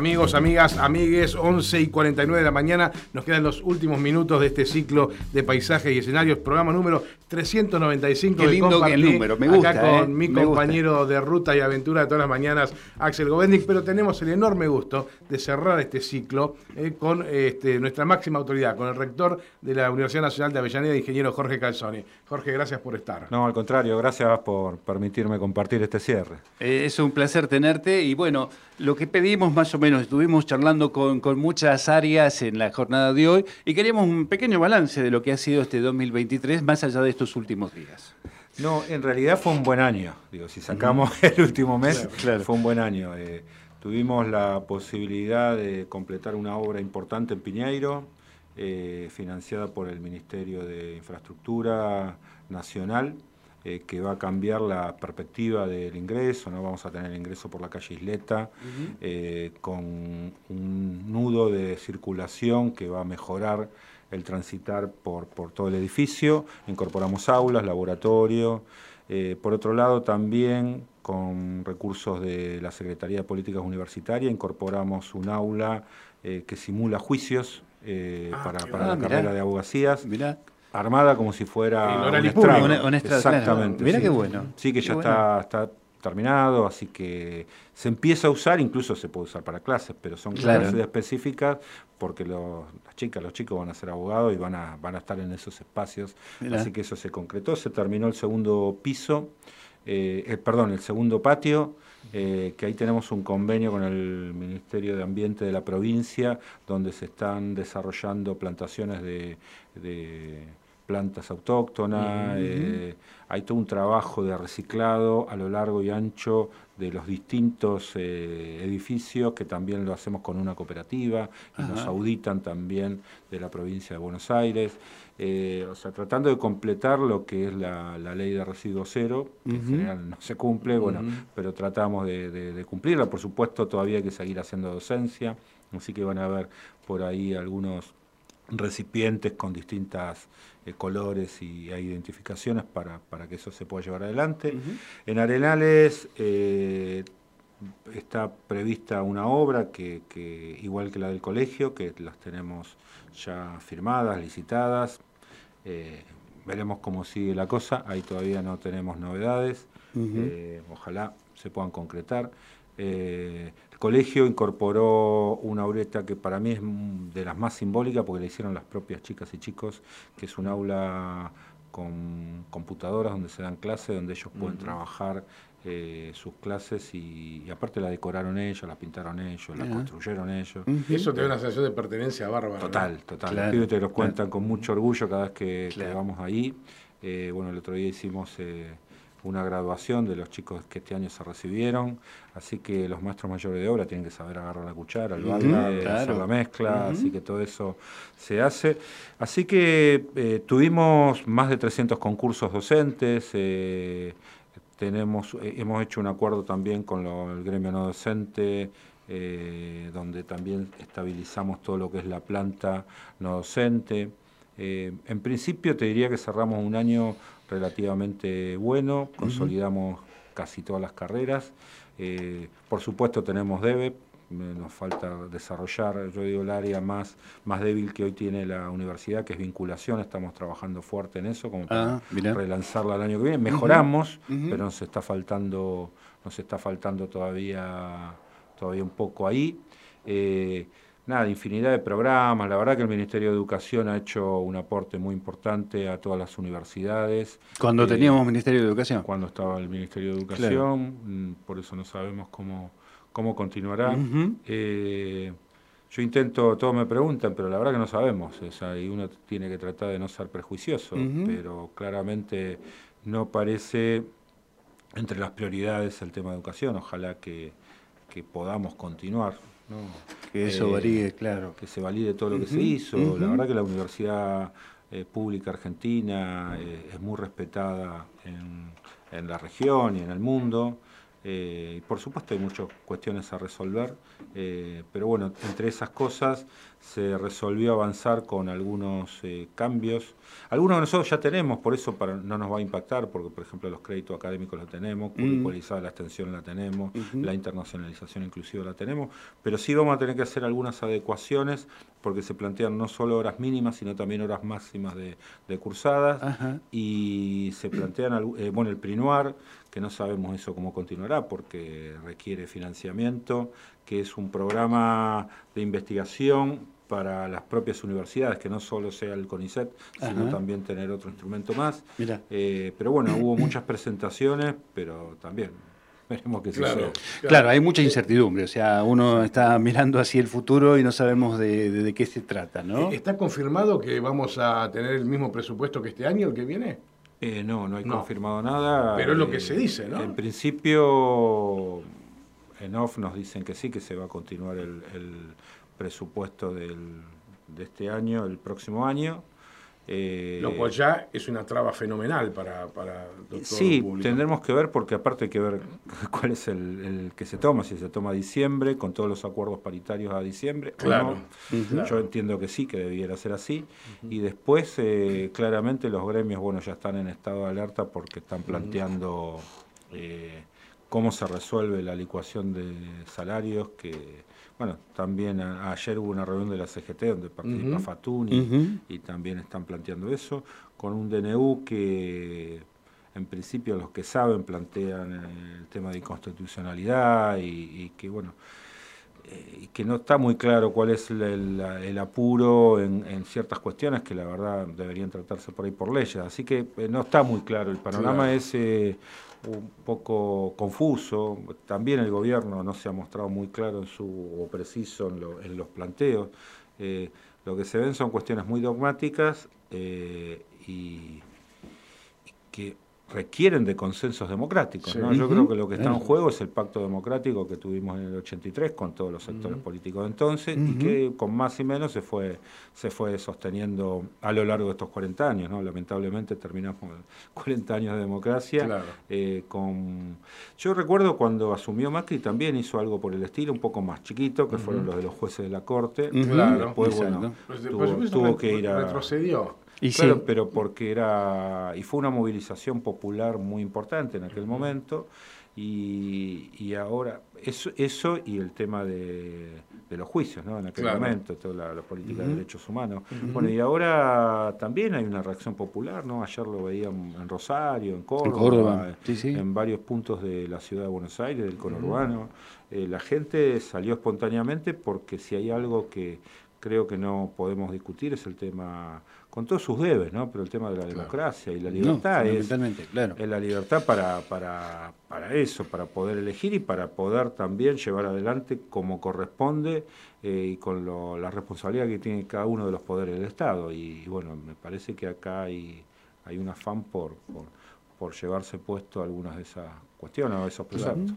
Amigos, amigas, amigues, 11 y 49 de la mañana, nos quedan los últimos minutos de este ciclo de paisajes y escenarios, programa número 395. Qué lindo que el número, me gusta. Acá con eh, mi compañero de ruta y aventura de todas las mañanas, Axel Govendic, pero tenemos el enorme gusto de cerrar este ciclo eh, con este, nuestra máxima autoridad, con el rector de la Universidad Nacional de Avellaneda, ingeniero Jorge Calzoni. Jorge, gracias por estar. No, al contrario, gracias por permitirme compartir este cierre. Eh, es un placer tenerte y bueno, lo que pedimos más o menos, estuvimos charlando con, con muchas áreas en la jornada de hoy y queríamos un pequeño balance de lo que ha sido este 2023 más allá de estos últimos días. No, en realidad fue un buen año. Digo, si sacamos el último mes, Claro, claro. fue un buen año. Eh, tuvimos la posibilidad de completar una obra importante en Piñeiro, eh, financiada por el Ministerio de Infraestructura Nacional, eh, que va a cambiar la perspectiva del ingreso. No vamos a tener ingreso por la calle Isleta, eh, con un nudo de circulación que va a mejorar el transitar por, por todo el edificio. Incorporamos aulas, laboratorio. Eh, por otro lado, también con recursos de la Secretaría de Políticas Universitarias, incorporamos un aula que simula juicios Ah, para, la mirá. carrera de abogacías, Mirá, armada como si fuera un estrado. público. Un- un estrado, claro. Exactamente. Mirá sí. qué bueno. Sí, que Qué ya bueno. está, está terminado, así que se empieza a usar, incluso se puede usar para clases, pero son Claro. clases específicas porque los, las chicas, los chicos van a ser abogados y van a, van a estar en esos espacios. Mirá. Así que eso se concretó, se terminó el segundo piso, eh, eh, perdón, el segundo patio, eh, que ahí tenemos un convenio con el Ministerio de Ambiente de la provincia, donde se están desarrollando plantaciones de, de plantas autóctonas, eh, hay todo un trabajo de reciclado a lo largo y ancho de los distintos eh, edificios, que también lo hacemos con una cooperativa, y nos auditan también de la provincia de Buenos Aires. Eh, o sea, tratando de completar lo que es la, la ley de residuo cero, que en general no se cumple, bueno, pero tratamos de, de- de cumplirla. Por supuesto, todavía hay que seguir haciendo docencia, así que van a ver por ahí algunos recipientes con distintas eh, colores y hay identificaciones para, para que eso se pueda llevar adelante. En Arenales eh, está prevista una obra que, que, igual que la del colegio, que las tenemos ya firmadas, licitadas. Eh, veremos cómo sigue la cosa, ahí todavía no tenemos novedades, ojalá se puedan concretar. Eh, el colegio incorporó una auleta que para mí es mm, de las más simbólicas porque la hicieron las propias chicas y chicos, que es un aula con computadoras donde se dan clases, donde ellos pueden trabajar eh, sus clases y, y aparte la decoraron ellos, la pintaron ellos, la construyeron ellos. Ujú. Eso te da una sensación de pertenencia bárbara. ¿no? Total, total. Claro, Los pibes te los claro. cuentan con mucho orgullo cada vez que, que Claro. vamos ahí. Eh, bueno, el otro día hicimos eh, una graduación de los chicos que este año se recibieron, así que los maestros mayores de obra tienen que saber agarrar la cuchara, el claro. hacer la mezcla, así que todo eso se hace. Así que eh, tuvimos más de 300 concursos docentes. eh, tenemos, eh, hemos hecho un acuerdo también con lo- el gremio no docente, donde también estabilizamos todo lo que es la planta no docente. En principio te diría que cerramos un año relativamente bueno, consolidamos casi todas las carreras. Eh, por supuesto tenemos DEBE, me- nos falta desarrollar, yo digo, el área más, más débil que hoy tiene la universidad, que es vinculación, estamos trabajando fuerte en eso, como para Ah, relanzarla el año que viene. Mejoramos, pero nos está faltando, nos está faltando todavía, todavía un poco ahí. Eh, nada, infinidad de programas. La verdad que el Ministerio de Educación ha hecho un aporte muy importante a todas las universidades. Cuando Eh, teníamos Ministerio de Educación. Cuando estaba el Ministerio de Educación, mm, por eso no sabemos cómo, cómo continuará. Eh, yo intento, todos me preguntan, pero la verdad que no sabemos, o sea, y uno tiene que tratar de no ser prejuicioso, pero claramente no parece entre las prioridades el tema de educación, ojalá que, que podamos continuar. ¿No? Que eso Eh, varíe, claro. que se valide todo lo que se hizo. La verdad que la Universidad eh, Pública Argentina eh, es muy respetada en, en la región y en el mundo. Eh, por supuesto hay muchas cuestiones a resolver, eh, pero bueno, entre esas cosas se resolvió avanzar con algunos eh, cambios. Algunos de nosotros ya tenemos, por eso para, no nos va a impactar, porque por ejemplo los créditos académicos los tenemos, curriculizada la extensión la tenemos, la internacionalización inclusiva la tenemos, pero sí vamos a tener que hacer algunas adecuaciones porque se plantean no solo horas mínimas, sino también horas máximas de, cursadas, y se plantean, bueno, el PRINUAR, que no sabemos eso cómo continuará porque requiere financiamiento, que es un programa de investigación para las propias universidades, que no solo sea el CONICET, sino también tener otro instrumento más. Eh, pero bueno, hubo muchas presentaciones, pero también veremos qué claro, sucede. Claro. hay mucha incertidumbre, o sea, uno está mirando hacia el futuro y no sabemos de, qué se trata, ¿no? ¿Está confirmado que vamos a tener el mismo presupuesto que este año, el que viene? Eh, no, no hay confirmado nada. Pero es lo que eh, se dice, ¿no? En principio, en off nos dicen que sí, que se va a continuar el, presupuesto del, de este año, el próximo año. Eh, Lo cual ya es una traba fenomenal para, para todo Sí, tendremos que ver, porque aparte hay que ver cuál es el, que se toma, si se toma a diciembre, con todos los acuerdos paritarios a diciembre. Claro. Yo entiendo que sí, que debiera ser así. Y después, eh, claramente, los gremios, bueno, ya están en estado de alerta porque están planteando eh, cómo se resuelve la licuación de salarios que bueno, también ayer hubo una reunión de la CGT donde participa Fatuni y también están planteando eso, con un DNU que en principio los que saben plantean el tema de inconstitucionalidad y, que bueno, eh, que no está muy claro cuál es el, apuro en, ciertas cuestiones que la verdad deberían tratarse por ahí por leyes. Así que eh, no está muy claro. El panorama es eh, un poco confuso. También el gobierno no se ha mostrado muy claro en su, o preciso en, los planteos. Eh, lo que se ven son cuestiones muy dogmáticas eh, y, que requieren de consensos democráticos. Yo creo que lo que está en juego es el pacto democrático que tuvimos en el 83 con todos los sectores políticos de entonces y que con más y menos se fue, se fue sosteniendo a lo largo de estos 40 años. ¿no? Lamentablemente terminamos 40 años de democracia. Eh, con... Yo recuerdo cuando asumió Macri también hizo algo por el estilo, un poco más chiquito, que fueron los de los jueces de la Corte. Después, bueno, pues tuvo, que ir a... Retrocedió. Y claro, pero porque era. Y fue una movilización popular muy importante en aquel momento. Y, y ahora, eso, eso y el tema de, de los juicios, ¿no? En aquel momento, toda la, política de derechos humanos. Bueno, y ahora también hay una reacción popular, ¿no? Ayer lo veíamos en Rosario, en Córdoba, en, varios puntos de la ciudad de Buenos Aires, del conurbano. Eh, la gente salió espontáneamente porque si hay algo que creo que no podemos discutir es el tema con todos sus debes, ¿no? Pero el tema de la democracia y la libertad es, claro. es, la libertad para, para, para eso, para poder elegir y para poder también llevar adelante como corresponde eh, y con la responsabilidad que tiene cada uno de los poderes del Estado. Y, bueno, me parece que acá hay, hay un afán por, por, por llevarse puesto algunas de esas cuestión o esos proyectos.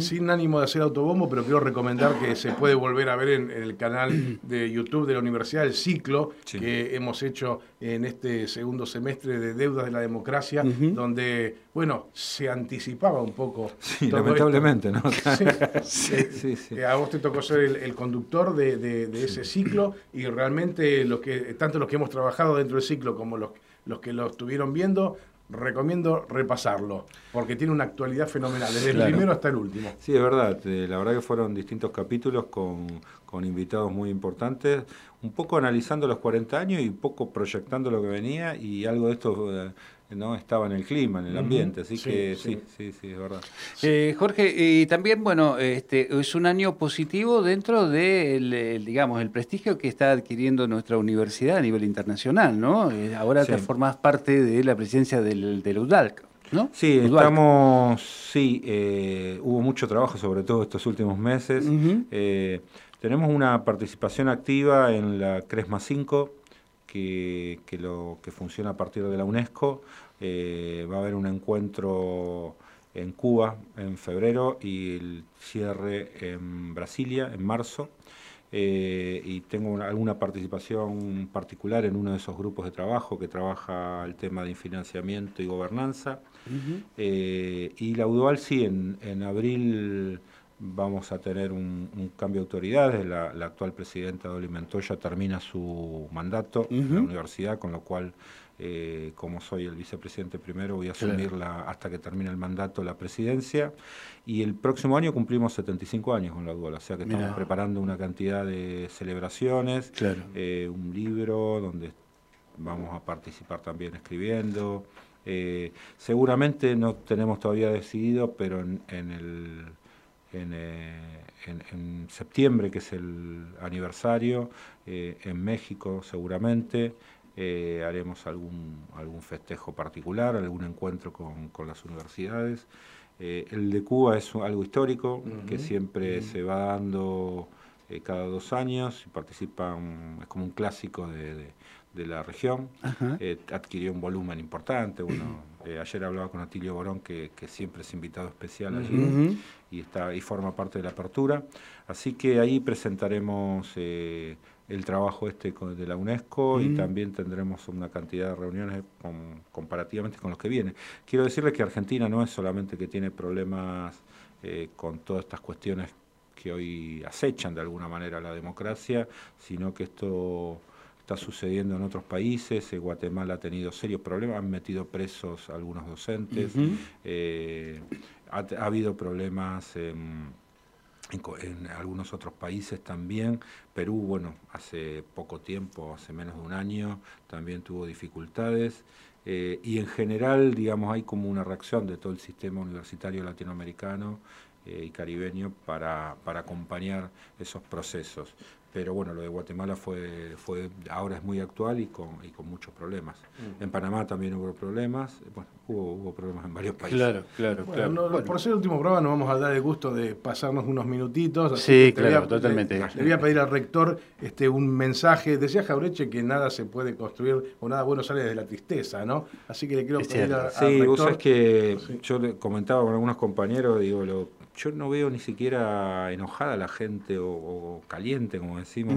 sin ánimo de hacer autobombo, pero quiero recomendar que se puede volver a ver en, el canal de YouTube de la Universidad el ciclo que hemos hecho en este segundo semestre de Deudas de la Democracia, donde, bueno, se anticipaba un poco. Sí, lamentablemente, ¿no? sí, sí, a vos te tocó ser el, conductor de, ese ciclo y realmente los que, tanto los que hemos trabajado dentro del ciclo como los, los que lo estuvieron viendo, recomiendo repasarlo, porque tiene una actualidad fenomenal, desde el primero hasta el último. Sí, es verdad, eh, la verdad que fueron distintos capítulos con, con, invitados muy importantes, un poco analizando los 40 años y un poco proyectando lo que venía y algo de esto... Eh, no estaba en el clima, en el ambiente, así que sí, sí, sí, es verdad. Eh, Jorge, y también, bueno, este, es un año positivo dentro del, digamos, el prestigio que está adquiriendo nuestra universidad a nivel internacional, ¿no? Eh, ahora te formás parte de la presidencia del, del UDALC. ¿No? Sí, estamos, sí, eh, hubo mucho trabajo, sobre todo estos últimos meses. tenemos una participación activa en la CRESMA 5, que, que, lo, que funciona a partir de la UNESCO. Eh, va a haber un encuentro en Cuba en febrero y el cierre en Brasilia en marzo. eh, y tengo alguna participación particular en uno de esos grupos de trabajo que trabaja el tema de financiamiento y gobernanza. Eh, y la UDOAL sí, en, en abril vamos a tener un, cambio de autoridades. La, actual presidenta Dolly Mentoya termina su mandato en la universidad, con lo cual, eh, como soy el vicepresidente primero, voy a asumir hasta que termine el mandato la presidencia. Y el próximo año cumplimos 75 años con la UDOL, o sea que estamos preparando una cantidad de celebraciones, eh, un libro donde vamos a participar también escribiendo. Eh, seguramente no tenemos todavía decidido, pero en el eh, en, septiembre, que es el aniversario, eh, en México seguramente. Eh, haremos algún, algún festejo particular, algún encuentro con, las universidades. el de Cuba es algo histórico que siempre se va dando cada dos años y participan, es como un clásico de, la región. adquirió un volumen importante. Uno, ayer hablaba con Atilio Borón, que, siempre es invitado especial allí y, está, y forma parte de la apertura. Así que ahí presentaremos eh, el trabajo este de la UNESCO y también tendremos una cantidad de reuniones comparativamente con los que vienen. Quiero decirles que Argentina no es solamente que tiene problemas eh, con todas estas cuestiones que hoy acechan de alguna manera la democracia, sino que esto está sucediendo en otros países. Eh, Guatemala ha tenido serios problemas, han metido presos algunos docentes ha, habido problemas en, algunos otros países también. Perú, bueno, hace poco tiempo, hace menos de un año, también tuvo dificultades. Eh, y en general, digamos, hay como una reacción de todo el sistema universitario latinoamericano eh, y caribeño para, para acompañar esos procesos pero bueno, lo de Guatemala fue, fue ahora es muy actual y con, y con muchos problemas. Mm. En Panamá también hubo problemas, bueno, hubo, hubo problemas en varios países. Claro, claro, claro. Por ser el último programa nos vamos a dar el gusto de pasarnos unos minutitos. sí, claro, totalmente. Le, voy a pedir al rector este, un mensaje. Decía Jaureche que nada se puede construir o nada bueno sale desde la tristeza, ¿no? Así que le quiero pedir al Sí, vos sabés que yo le comentaba con algunos compañeros, digo, lo yo no veo ni siquiera enojada la gente o, caliente, como decimos,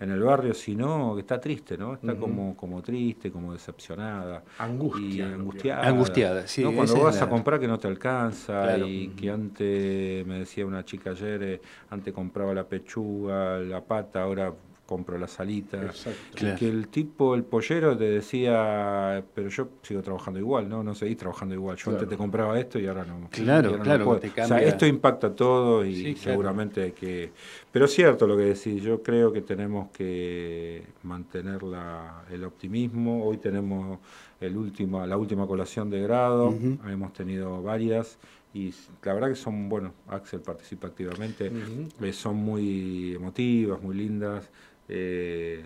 en el barrio, sino que está triste, ¿no? Está como, como triste, como decepcionada. Angustia. Y angustiada. Angustiada, sí. Cuando vas a comprar que no te alcanza y que antes, me decía una chica ayer, eh, antes compraba la pechuga, la pata, ahora compro las alitas. Que el tipo, el pollero, te decía, pero yo sigo trabajando igual, ¿no? No seguís trabajando igual. Yo antes te compraba esto y ahora no. Claro, claro. o sea, esto impacta todo y seguramente hay que. Pero es cierto lo que decís, yo creo que tenemos que mantener la, el optimismo. Hoy tenemos el último, la última colación de grado, hemos tenido varias y la verdad que son, bueno, Axel participa activamente, eh, son muy emotivas, muy lindas. Eh,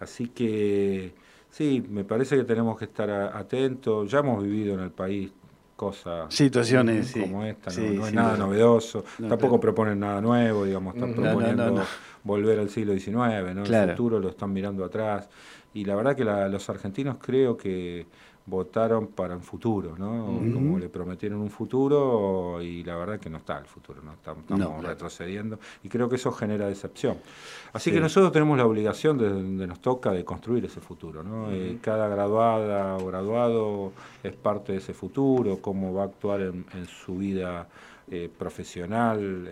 así que sí, me parece que tenemos que estar atentos. Ya hemos vivido en el país cosas situaciones como esta, no, es nada novedoso, tampoco proponen nada nuevo, digamos, están proponiendo volver al siglo XIX, ¿no? el futuro lo están mirando atrás. Y la verdad que los argentinos creo que votaron para un futuro, ¿no? Como le prometieron un futuro y la verdad que no está el futuro, ¿no? Estamos, retrocediendo y creo que eso genera decepción. Así que nosotros tenemos la obligación de donde nos toca de construir ese futuro, ¿no? Eh, cada graduada o graduado es parte de ese futuro, cómo va a actuar en, su vida eh, profesional,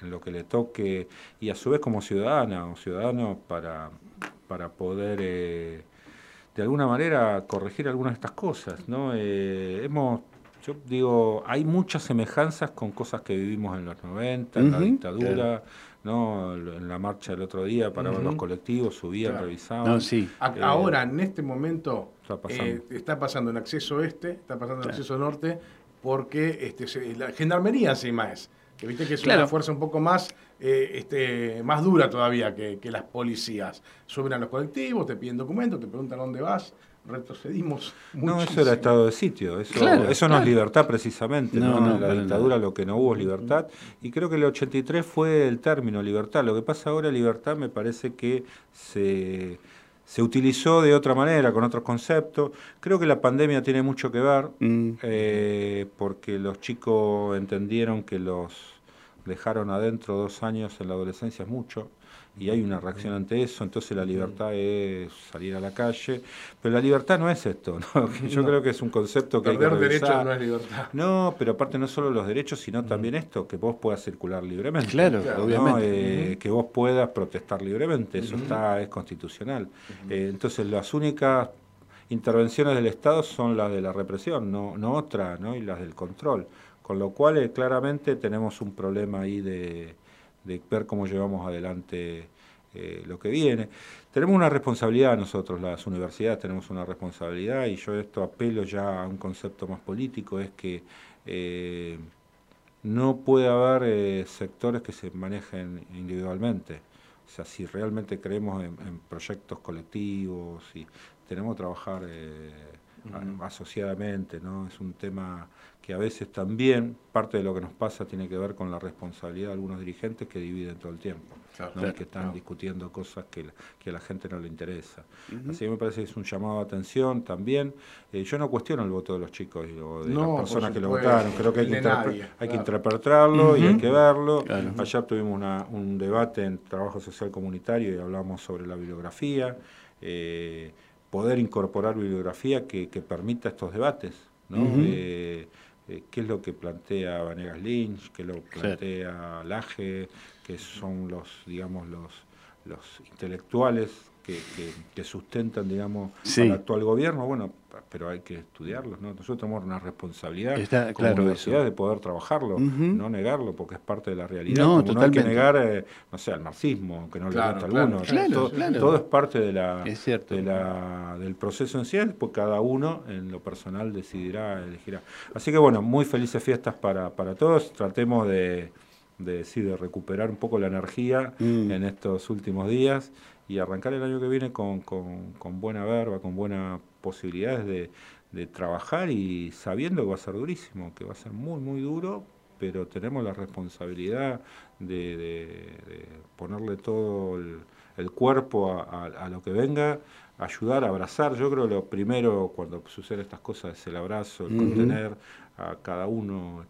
en, lo que le toque y a su vez como ciudadana o ciudadano para, para poder... Eh, de alguna manera corregir algunas de estas cosas, ¿no? Eh, hemos, yo digo, hay muchas semejanzas con cosas que vivimos en los 90, en la dictadura, ¿no? En la marcha del otro día, para ver los colectivos, subían, revisaban. sí. Eh, ahora, en este momento, eh, está pasando, en acceso este, está pasando en acceso norte, porque este, la gendarmería encima es que viste que es una fuerza un poco más, eh, este, más dura todavía que, las policías. Suben a los colectivos, te piden documentos, te preguntan dónde vas, retrocedimos. No, eso era estado de sitio, eso, eso no es libertad precisamente, no, la dictadura lo que no hubo es libertad, y creo que el 83 fue el término libertad. Lo que pasa ahora, libertad, me parece que se se utilizó de otra manera, con otros conceptos. Creo que la pandemia tiene mucho que ver, mm. eh, porque los chicos entendieron que los dejaron adentro dos años en la adolescencia es mucho, y hay una reacción ante eso, entonces la libertad es salir a la calle, pero la libertad no es esto, ¿no? yo creo que es un concepto que hay que derechos no es libertad. No, pero aparte no solo los derechos, sino también esto, que vos puedas circular libremente. Claro, obviamente. Eh, que vos puedas protestar libremente, eso está es constitucional. Eh, entonces las únicas intervenciones del Estado son las de la represión, no, no otra, ¿no? y las del control. Con lo cual eh, claramente tenemos un problema ahí de ver cómo llevamos adelante eh, lo que viene. Tenemos una responsabilidad nosotros, las universidades tenemos una responsabilidad y yo esto apelo ya a un concepto más político, es que eh, no puede haber sectores que se manejen individualmente. O sea, si realmente creemos en, proyectos colectivos y tenemos que trabajar asociadamente, ¿no? Es un tema que a veces también parte de lo que nos pasa tiene que ver con la responsabilidad de algunos dirigentes que dividen todo el tiempo, que están discutiendo cosas que, que, a la gente no le interesa. Así que me parece que es un llamado a atención también. Eh, yo no cuestiono el voto de los chicos o de las personas que lo votaron, creo que hay que, hay que interpretarlo y hay que verlo. Allá tuvimos un debate en trabajo social comunitario y hablamos sobre la bibliografía. Eh, poder incorporar bibliografía que, permita estos debates, ¿no? Eh, qué es lo que plantea Vanegas Lynch, qué lo plantea Laje, que son los, digamos, los, los intelectuales que, sustentan, digamos, al actual gobierno, bueno, pero hay que estudiarlos, ¿no? Nosotros tenemos una responsabilidad Está, como universidad de poder trabajarlo, no negarlo, porque es parte de la realidad. No, no hay que negar, eh, no sé, el marxismo, que no le gusta a algunos. todo, es parte de la, de la, del proceso en sí, pues cada uno en lo personal decidirá, elegirá. Así que bueno, muy felices fiestas para, para todos, tratemos de de, de recuperar un poco la energía mm. en estos últimos días y arrancar el año que viene con, con, buena verba, con buenas posibilidades de, de, trabajar y sabiendo que va a ser durísimo, que va a ser muy, muy duro, pero tenemos la responsabilidad de, ponerle todo el, cuerpo a, lo que venga, ayudar, abrazar. Yo creo que lo primero cuando suceden estas cosas es el abrazo, el contener a cada uno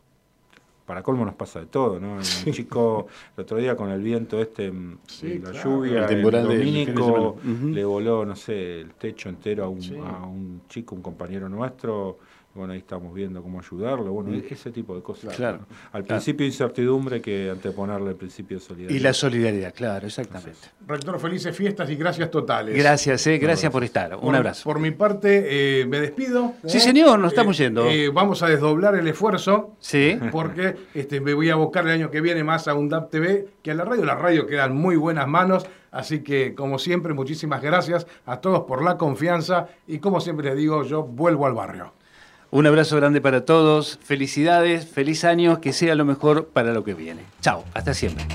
para colmo nos pasa de todo, ¿no? Un chico, el otro día con el viento este, mm, la lluvia, el, dominico, le voló, no sé, el techo entero a un, a un chico, un compañero nuestro, bueno, ahí estamos viendo cómo ayudarlo, bueno, mm. ese tipo de cosas. Claro. Al principio incertidumbre que anteponerle el principio de solidaridad. Y la solidaridad, claro, exactamente. rector, felices fiestas y gracias totales. Gracias, eh, gracias por estar. Un abrazo. Por mi parte, eh, me despido. Sí, señor, nos estamos eh, yendo. vamos a desdoblar el esfuerzo. Sí. Porque este, me voy a buscar el año que viene más a un DAP TV que a la radio. La radio queda en muy buenas manos. Así que, como siempre, muchísimas gracias a todos por la confianza. Y como siempre les digo, yo vuelvo al barrio. Un abrazo grande para todos, felicidades, feliz año, que sea lo mejor para lo que viene. Chao, hasta siempre.